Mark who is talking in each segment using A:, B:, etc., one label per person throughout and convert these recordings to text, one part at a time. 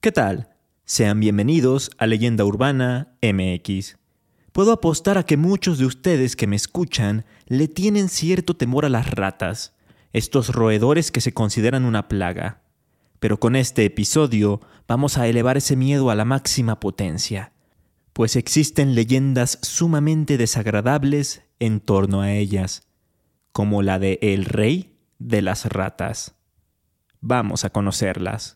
A: ¿Qué tal? Sean bienvenidos a Leyenda Urbana MX. Puedo apostar a que muchos de ustedes que me escuchan le tienen cierto temor a las ratas, estos roedores que se consideran una plaga. Pero con este episodio vamos a elevar ese miedo a la máxima potencia, pues existen leyendas sumamente desagradables en torno a ellas, como la de El Rey de las Ratas. Vamos a conocerlas.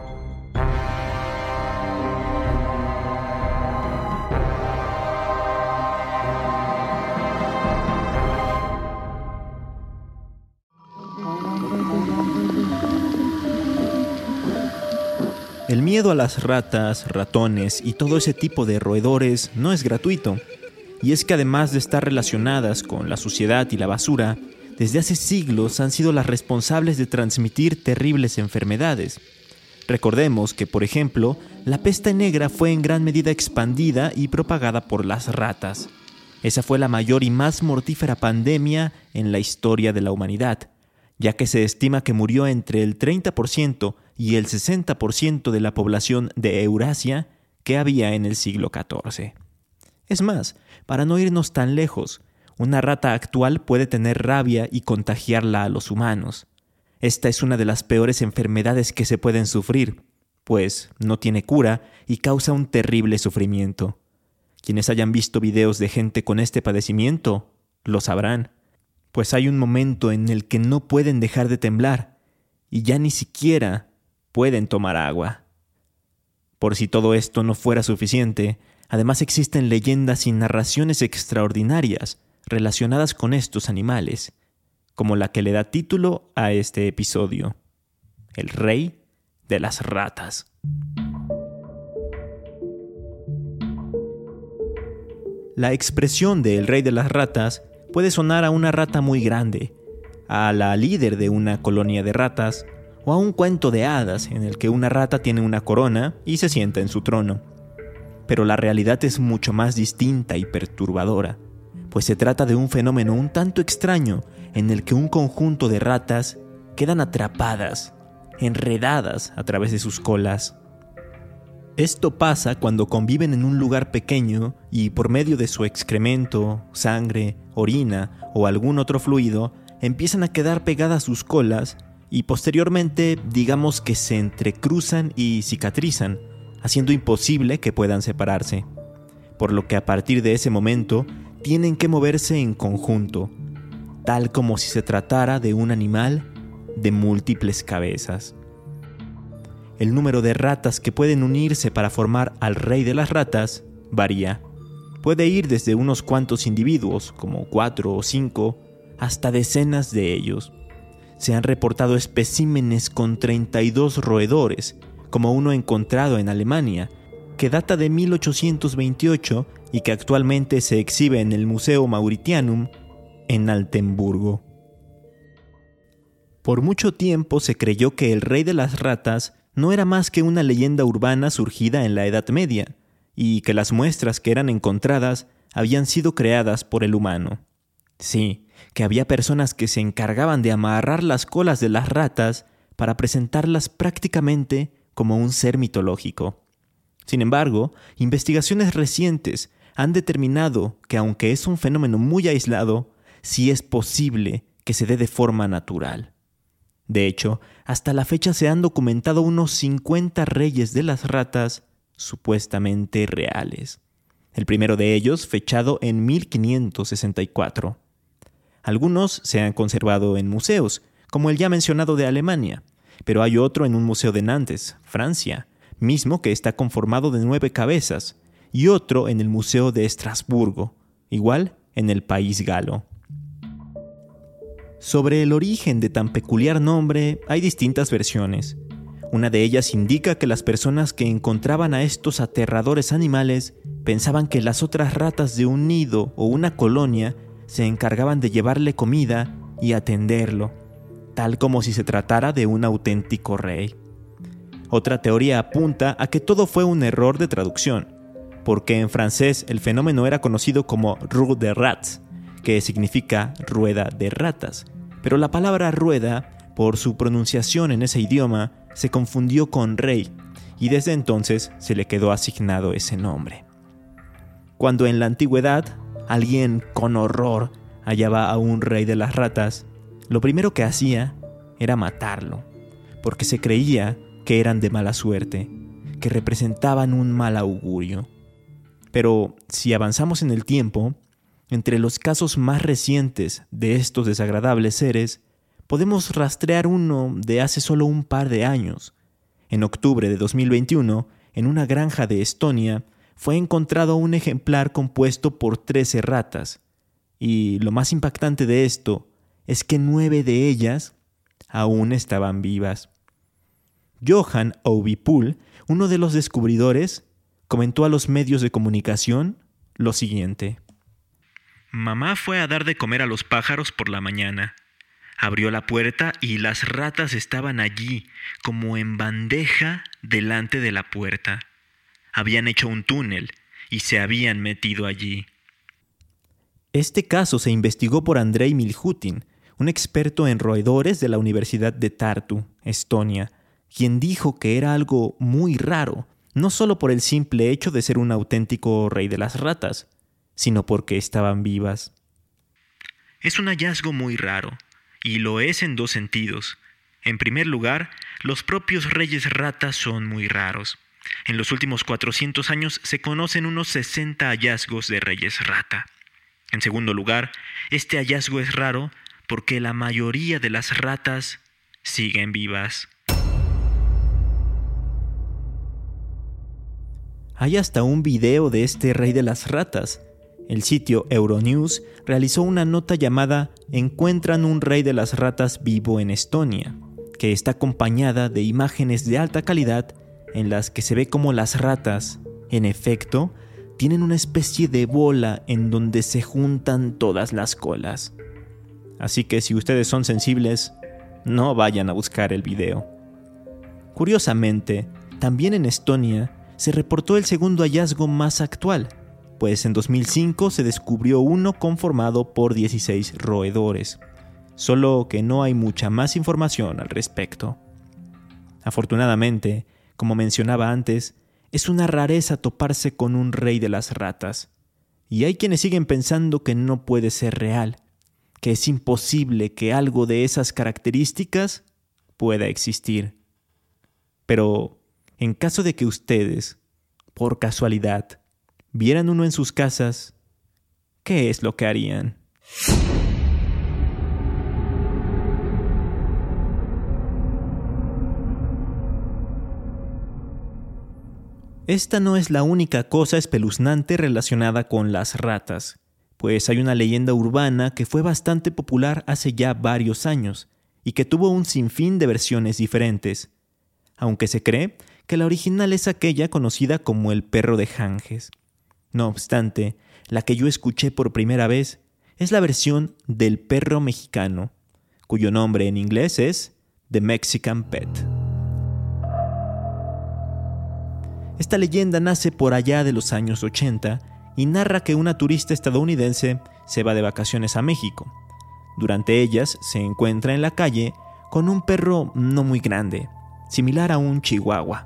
A: A las ratas, ratones y todo ese tipo de roedores no es gratuito. Y es que además de estar relacionadas con la suciedad y la basura, desde hace siglos han sido las responsables de transmitir terribles enfermedades. Recordemos que, por ejemplo, la peste negra fue en gran medida expandida y propagada por las ratas. Esa fue la mayor y más mortífera pandemia en la historia de la humanidad, ya que se estima que murió entre el 30% y el 60% de la población de Eurasia que había en el siglo XIV. Es más, para no irnos tan lejos, una rata actual puede tener rabia y contagiarla a los humanos. Esta es una de las peores enfermedades que se pueden sufrir, pues no tiene cura y causa un terrible sufrimiento. Quienes hayan visto videos de gente con este padecimiento lo sabrán, pues hay un momento en el que no pueden dejar de temblar y ya ni siquiera pueden tomar agua. Por si todo esto no fuera suficiente, además existen leyendas y narraciones extraordinarias relacionadas con estos animales, como la que le da título a este episodio, el rey de las ratas. La expresión de el rey de las ratas puede sonar a una rata muy grande, a la líder de una colonia de ratas, o a un cuento de hadas en el que una rata tiene una corona y se sienta en su trono. Pero la realidad es mucho más distinta y perturbadora, pues se trata de un fenómeno un tanto extraño en el que un conjunto de ratas quedan atrapadas, enredadas a través de sus colas. Esto pasa cuando conviven en un lugar pequeño y por medio de su excremento, sangre, orina o algún otro fluido empiezan a quedar pegadas sus colas y posteriormente digamos que se entrecruzan y cicatrizan, haciendo imposible que puedan separarse. Por lo que a partir de ese momento tienen que moverse en conjunto, tal como si se tratara de un animal de múltiples cabezas. El número de ratas que pueden unirse para formar al rey de las ratas varía. Puede ir desde unos cuantos individuos, como cuatro o cinco, hasta decenas de ellos se han reportado especímenes con 32 roedores, como uno encontrado en Alemania, que data de 1828 y que actualmente se exhibe en el Museo Mauritianum en Altenburgo. Por mucho tiempo se creyó que el rey de las ratas no era más que una leyenda urbana surgida en la Edad Media, y que las muestras que eran encontradas habían sido creadas por el humano. Sí, que había personas que se encargaban de amarrar las colas de las ratas para presentarlas prácticamente como un ser mitológico. Sin embargo, investigaciones recientes han determinado que aunque es un fenómeno muy aislado, sí es posible que se dé de forma natural. De hecho, hasta la fecha se han documentado unos 50 reyes de las ratas supuestamente reales. El primero de ellos fechado en 1564. Algunos se han conservado en museos, como el ya mencionado de Alemania, pero hay otro en un museo de Nantes, Francia, mismo que está conformado de nueve cabezas, y otro en el Museo de Estrasburgo, igual en el país galo. Sobre el origen de tan peculiar nombre hay distintas versiones. Una de ellas indica que las personas que encontraban a estos aterradores animales pensaban que las otras ratas de un nido o una colonia se encargaban de llevarle comida y atenderlo, tal como si se tratara de un auténtico rey. Otra teoría apunta a que todo fue un error de traducción, porque en francés el fenómeno era conocido como roue de rats, que significa rueda de ratas, pero la palabra rueda, por su pronunciación en ese idioma, se confundió con rey, y desde entonces se le quedó asignado ese nombre. Cuando en la antigüedad alguien con horror hallaba a un rey de las ratas, lo primero que hacía era matarlo, porque se creía que eran de mala suerte, que representaban un mal augurio. Pero si avanzamos en el tiempo, entre los casos más recientes de estos desagradables seres, podemos rastrear uno de hace solo un par de años. En octubre de 2021, en una granja de Estonia, fue encontrado un ejemplar compuesto por 13 ratas. Y lo más impactante de esto es que nueve de ellas aún estaban vivas. Johan Ovipool, uno de los descubridores, comentó a los medios de comunicación lo siguiente.
B: Mamá fue a dar de comer a los pájaros por la mañana. Abrió la puerta y las ratas estaban allí, como en bandeja delante de la puerta. Habían hecho un túnel y se habían metido allí.
A: Este caso se investigó por Andrei Milhutin, un experto en roedores de la Universidad de Tartu, Estonia, quien dijo que era algo muy raro, no solo por el simple hecho de ser un auténtico rey de las ratas, sino porque estaban vivas.
B: Es un hallazgo muy raro, y lo es en dos sentidos. En primer lugar, los propios reyes ratas son muy raros. En los últimos 400 años se conocen unos 60 hallazgos de reyes rata. En segundo lugar, este hallazgo es raro porque la mayoría de las ratas siguen vivas.
A: Hay hasta un video de este rey de las ratas. El sitio Euronews realizó una nota llamada Encuentran un rey de las ratas vivo en Estonia, que está acompañada de imágenes de alta calidad en las que se ve como las ratas, en efecto, tienen una especie de bola en donde se juntan todas las colas. Así que si ustedes son sensibles, no vayan a buscar el video. Curiosamente, también en Estonia se reportó el segundo hallazgo más actual, pues en 2005 se descubrió uno conformado por 16 roedores, solo que no hay mucha más información al respecto. Afortunadamente, como mencionaba antes, es una rareza toparse con un rey de las ratas, y hay quienes siguen pensando que no puede ser real, que es imposible que algo de esas características pueda existir. Pero en caso de que ustedes, por casualidad, vieran uno en sus casas, ¿qué es lo que harían? Esta no es la única cosa espeluznante relacionada con las ratas, pues hay una leyenda urbana que fue bastante popular hace ya varios años y que tuvo un sinfín de versiones diferentes, aunque se cree que la original es aquella conocida como el perro de Janges. No obstante, la que yo escuché por primera vez es la versión del perro mexicano, cuyo nombre en inglés es The Mexican Pet. Esta leyenda nace por allá de los años 80 y narra que una turista estadounidense se va de vacaciones a México. Durante ellas se encuentra en la calle con un perro no muy grande, similar a un chihuahua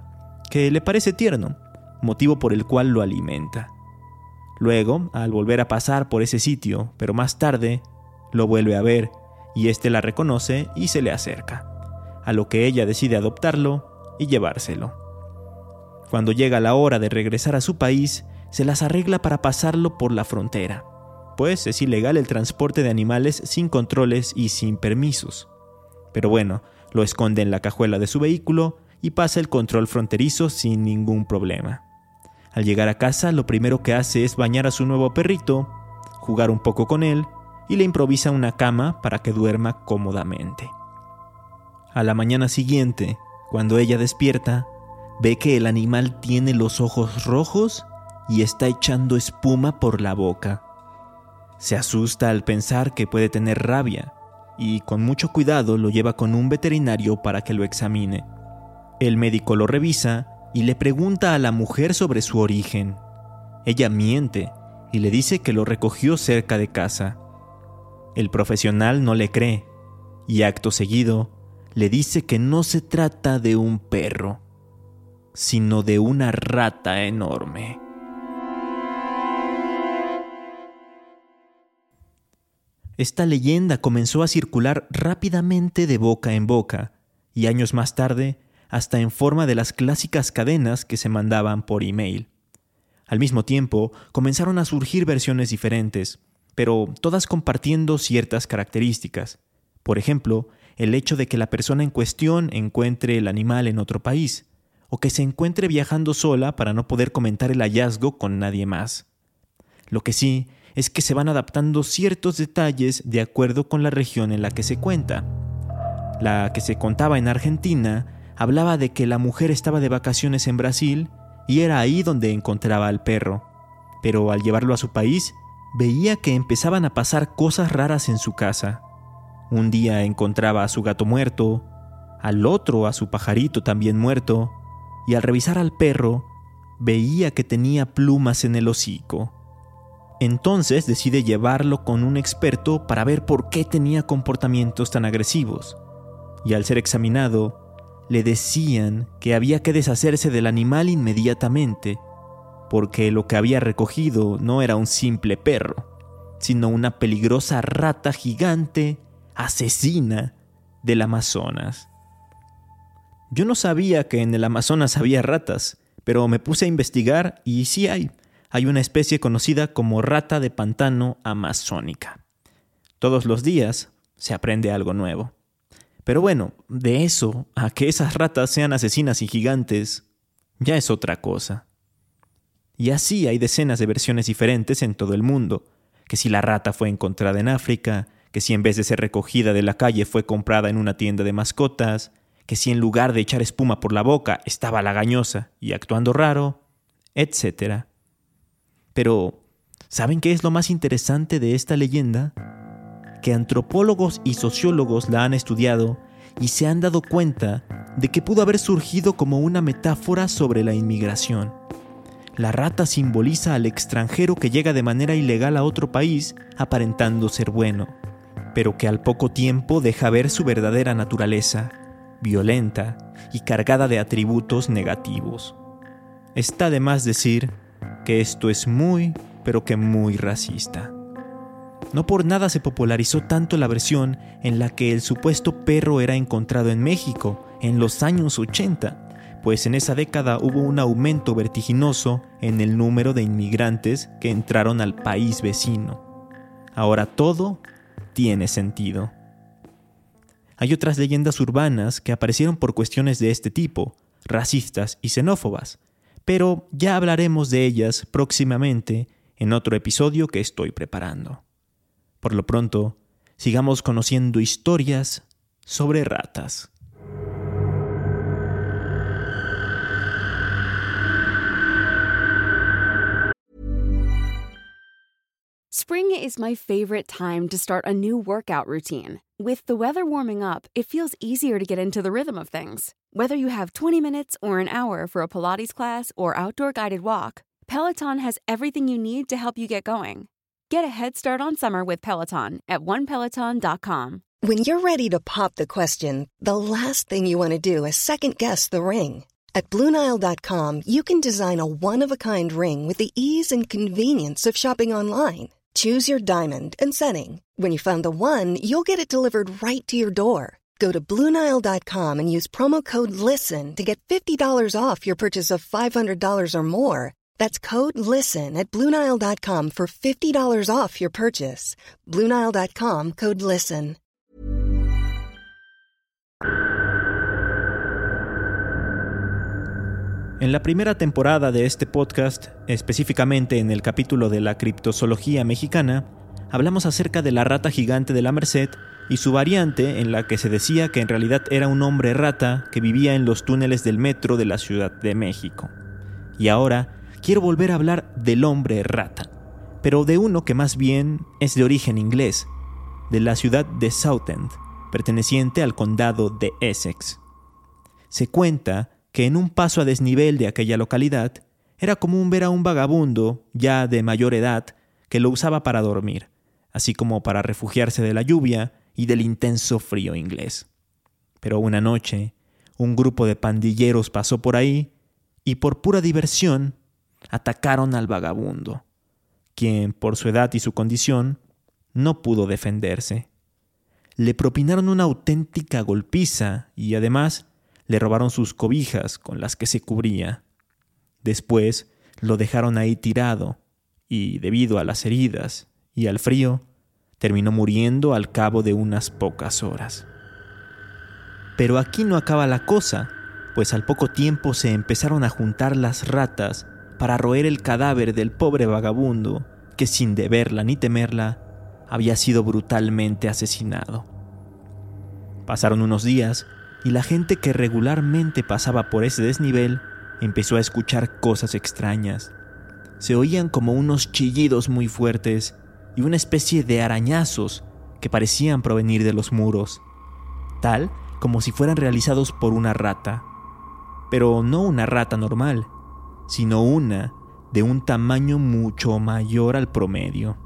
A: que le parece tierno, motivo por el cual lo alimenta. Luego, al volver a pasar por ese sitio, pero más tarde, lo vuelve a ver y éste la reconoce y se le acerca, a lo que ella decide adoptarlo y llevárselo. Cuando llega la hora de regresar a su país, se las arregla para pasarlo por la frontera, pues es ilegal el transporte de animales sin controles y sin permisos. Pero bueno, lo esconde en la cajuela de su vehículo y pasa el control fronterizo sin ningún problema. Al llegar a casa, lo primero que hace es bañar a su nuevo perrito, jugar un poco con él y le improvisa una cama para que duerma cómodamente. A la mañana siguiente, cuando ella despierta, ve que el animal tiene los ojos rojos y está echando espuma por la boca. Se asusta al pensar que puede tener rabia y con mucho cuidado lo lleva con un veterinario para que lo examine. El médico lo revisa y le pregunta a la mujer sobre su origen. Ella miente y le dice que lo recogió cerca de casa. El profesional no le cree y acto seguido le dice que no se trata de un perro, sino de una rata enorme. Esta leyenda comenzó a circular rápidamente de boca en boca, y años más tarde hasta en forma de las clásicas cadenas que se mandaban por email. Al mismo tiempo, comenzaron a surgir versiones diferentes, pero todas compartiendo ciertas características. Por ejemplo, el hecho de que la persona en cuestión encuentre el animal en otro país, o que se encuentre viajando sola para no poder comentar el hallazgo con nadie más. Lo que sí es que se van adaptando ciertos detalles de acuerdo con la región en la que se cuenta. La que se contaba en Argentina hablaba de que la mujer estaba de vacaciones en Brasil y era ahí donde encontraba al perro. Pero al llevarlo a su país, veía que empezaban a pasar cosas raras en su casa. Un día encontraba a su gato muerto, al otro a su pajarito también muerto, y al revisar al perro, veía que tenía plumas en el hocico. Entonces decide llevarlo con un experto para ver por qué tenía comportamientos tan agresivos. Y al ser examinado, le decían que había que deshacerse del animal inmediatamente, porque lo que había recogido no era un simple perro, sino una peligrosa rata gigante, asesina del Amazonas. Yo no sabía que en el Amazonas había ratas, pero me puse a investigar y sí hay hay una especie conocida como rata de pantano amazónica. Todos los días se aprende algo nuevo. Pero bueno, de eso a que esas ratas sean asesinas y gigantes, ya es otra cosa. Y así hay decenas de versiones diferentes en todo el mundo, que si la rata fue encontrada en África, que si en vez de ser recogida de la calle fue comprada en una tienda de mascotas, que si en lugar de echar espuma por la boca estaba lagañosa y actuando raro, etc. Pero, ¿saben qué es lo más interesante de esta leyenda? Que antropólogos y sociólogos la han estudiado y se han dado cuenta de que pudo haber surgido como una metáfora sobre la inmigración. La rata simboliza al extranjero que llega de manera ilegal a otro país aparentando ser bueno, pero que al poco tiempo deja ver su verdadera naturaleza, violenta y cargada de atributos negativos. Está de más decir que esto es muy, pero que muy racista. No por nada se popularizó tanto la versión en la que el supuesto perro era encontrado en México en los años 80, pues en esa década hubo un aumento vertiginoso en el número de inmigrantes que entraron al país vecino. Ahora todo tiene sentido. Hay otras leyendas urbanas que aparecieron por cuestiones de este tipo, racistas y xenófobas, pero ya hablaremos de ellas próximamente en otro episodio que estoy preparando. Por lo pronto, sigamos conociendo historias sobre ratas.
C: Spring is my favorite time to start a new workout routine. With the weather warming up, it feels easier to get into the rhythm of things. Whether you have 20 minutes or an hour for a Pilates class or outdoor guided walk, Peloton has everything you need to help you get going. Get a head start on summer with Peloton at onepeloton.com.
D: When you're ready to pop the question, the last thing you want to do is second guess the ring. At Bluenile.com, you can design a one of a kind ring with the ease and convenience of shopping online. Choose your diamond and setting. When you find the one, you'll get it delivered right to your door. Go to Bluenile.com and use promo code LISTEN to get $50 off your purchase of $500 or more. That's code LISTEN at Bluenile.com for $50 off your purchase. Bluenile.com code LISTEN.
A: En la primera temporada de este podcast, específicamente en el capítulo de la criptozoología mexicana, hablamos acerca de la rata gigante de la Merced y su variante en la que se decía que en realidad era un hombre rata que vivía en los túneles del metro de la Ciudad de México. Y ahora quiero volver a hablar del hombre rata, pero de uno que más bien es de origen inglés, de la ciudad de Southend, perteneciente al condado de Essex. Se cuenta que en un paso a desnivel de aquella localidad era común ver a un vagabundo, ya de mayor edad, que lo usaba para dormir, así como para refugiarse de la lluvia y del intenso frío inglés. Pero una noche, un grupo de pandilleros pasó por ahí y por pura diversión atacaron al vagabundo, quien, por su edad y su condición, no pudo defenderse. Le propinaron una auténtica golpiza y además le robaron sus cobijas con las que se cubría. Después lo dejaron ahí tirado y, debido a las heridas y al frío, terminó muriendo al cabo de unas pocas horas. Pero aquí no acaba la cosa, pues al poco tiempo se empezaron a juntar las ratas para roer el cadáver del pobre vagabundo que sin deberla ni temerla había sido brutalmente asesinado. Pasaron unos días y la gente que regularmente pasaba por ese desnivel empezó a escuchar cosas extrañas. Se oían como unos chillidos muy fuertes y una especie de arañazos que parecían provenir de los muros, tal como si fueran realizados por una rata, pero no una rata normal, sino una de un tamaño mucho mayor al promedio.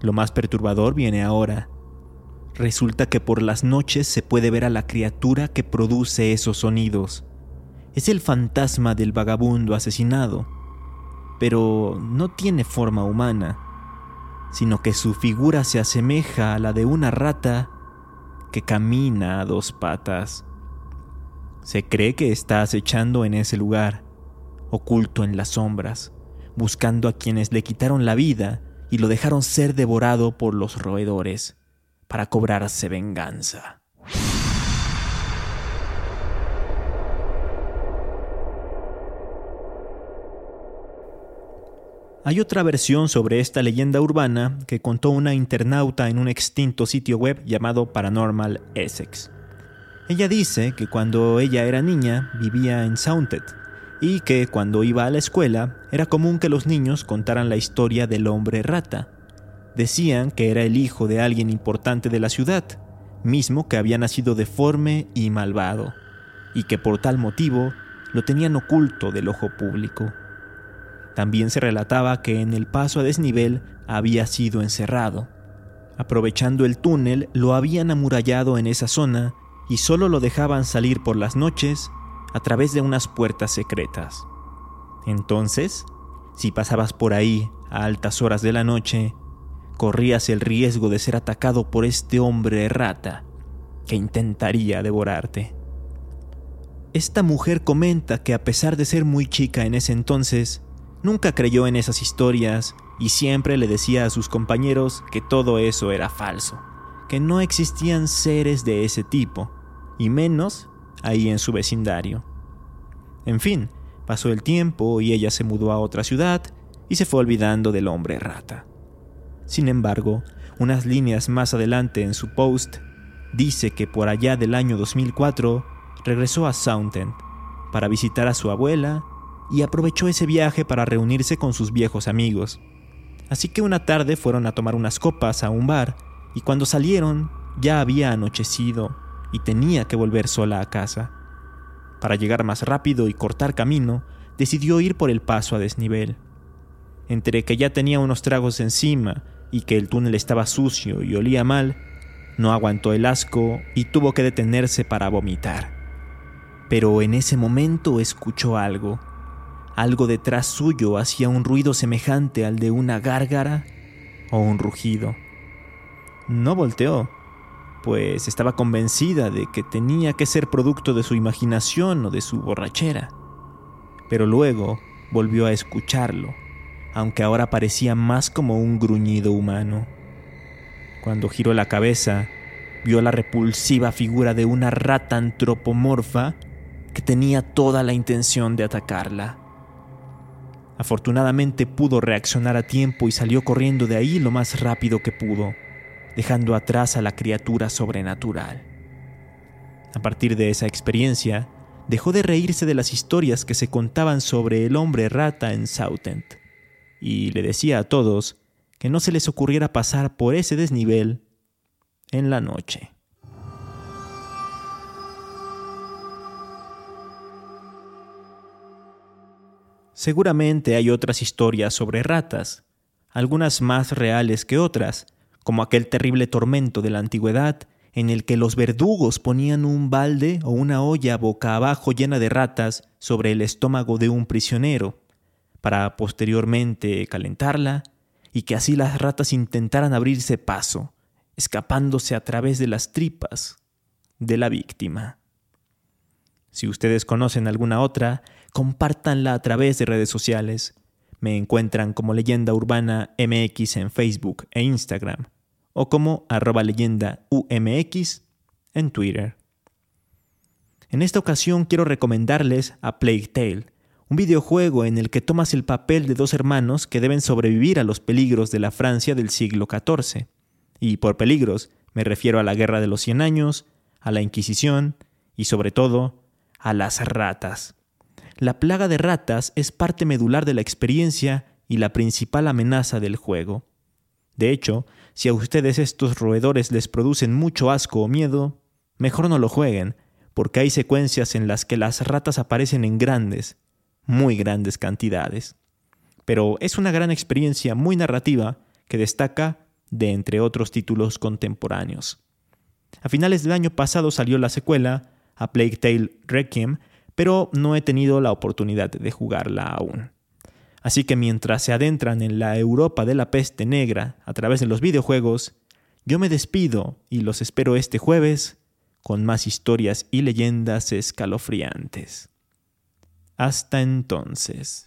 A: Lo más perturbador viene ahora. Resulta que por las noches se puede ver a la criatura que produce esos sonidos. Es el fantasma del vagabundo asesinado, pero no tiene forma humana sino que su figura se asemeja a la de una rata que camina a dos patas. Se cree que está acechando en ese lugar, oculto en las sombras, buscando a quienes le quitaron la vida y lo dejaron ser devorado por los roedores, para cobrarse venganza. Hay otra versión sobre esta leyenda urbana que contó una internauta en un extinto sitio web llamado Paranormal Essex. Ella dice que cuando ella era niña vivía en Sounded y que cuando iba a la escuela era común que los niños contaran la historia del hombre rata. Decían que era el hijo de alguien importante de la ciudad, mismo que había nacido deforme y malvado, y que por tal motivo lo tenían oculto del ojo público. También se relataba que en el paso a desnivel había sido encerrado. Aprovechando el túnel, lo habían amurallado en esa zona y solo lo dejaban salir por las noches a través de unas puertas secretas. Entonces, si pasabas por ahí a altas horas de la noche, corrías el riesgo de ser atacado por este hombre rata que intentaría devorarte. Esta mujer comenta que a pesar de ser muy chica en ese entonces, Nunca creyó en esas historias y siempre le decía a sus compañeros que todo eso era falso, que no existían seres de ese tipo, y menos ahí en su vecindario. En fin, pasó el tiempo y ella se mudó a otra ciudad y se fue olvidando del hombre rata. Sin embargo, unas líneas más adelante en su post, dice que por allá del año 2004 regresó a Soundend para visitar a su abuela y aprovechó ese viaje para reunirse con sus viejos amigos. Así que una tarde fueron a tomar unas copas a un bar y cuando salieron ya había anochecido y tenía que volver sola a casa. Para llegar más rápido y cortar camino, decidió ir por el paso a desnivel. Entre que ya tenía unos tragos encima y que el túnel estaba sucio y olía mal, no aguantó el asco y tuvo que detenerse para vomitar. Pero en ese momento escuchó algo algo detrás suyo hacía un ruido semejante al de una gárgara o un rugido. No volteó, pues estaba convencida de que tenía que ser producto de su imaginación o de su borrachera. Pero luego volvió a escucharlo, aunque ahora parecía más como un gruñido humano. Cuando giró la cabeza, vio la repulsiva figura de una rata antropomorfa que tenía toda la intención de atacarla. Afortunadamente pudo reaccionar a tiempo y salió corriendo de ahí lo más rápido que pudo, dejando atrás a la criatura sobrenatural. A partir de esa experiencia, dejó de reírse de las historias que se contaban sobre el hombre rata en Southend, y le decía a todos que no se les ocurriera pasar por ese desnivel en la noche. Seguramente hay otras historias sobre ratas, algunas más reales que otras, como aquel terrible tormento de la antigüedad en el que los verdugos ponían un balde o una olla boca abajo llena de ratas sobre el estómago de un prisionero, para posteriormente calentarla y que así las ratas intentaran abrirse paso, escapándose a través de las tripas de la víctima. Si ustedes conocen alguna otra, compártanla a través de redes sociales. Me encuentran como Leyenda Urbana MX en Facebook e Instagram o como arroba leyenda UMX en Twitter. En esta ocasión quiero recomendarles a Plague Tale, un videojuego en el que tomas el papel de dos hermanos que deben sobrevivir a los peligros de la Francia del siglo XIV. Y por peligros me refiero a la Guerra de los Cien Años, a la Inquisición y sobre todo a las ratas. La plaga de ratas es parte medular de la experiencia y la principal amenaza del juego. De hecho, si a ustedes estos roedores les producen mucho asco o miedo, mejor no lo jueguen, porque hay secuencias en las que las ratas aparecen en grandes, muy grandes cantidades. Pero es una gran experiencia muy narrativa que destaca de entre otros títulos contemporáneos. A finales del año pasado salió la secuela, A Plague Tale Requiem, pero no he tenido la oportunidad de jugarla aún. Así que mientras se adentran en la Europa de la peste negra a través de los videojuegos, yo me despido y los espero este jueves con más historias y leyendas escalofriantes. Hasta entonces.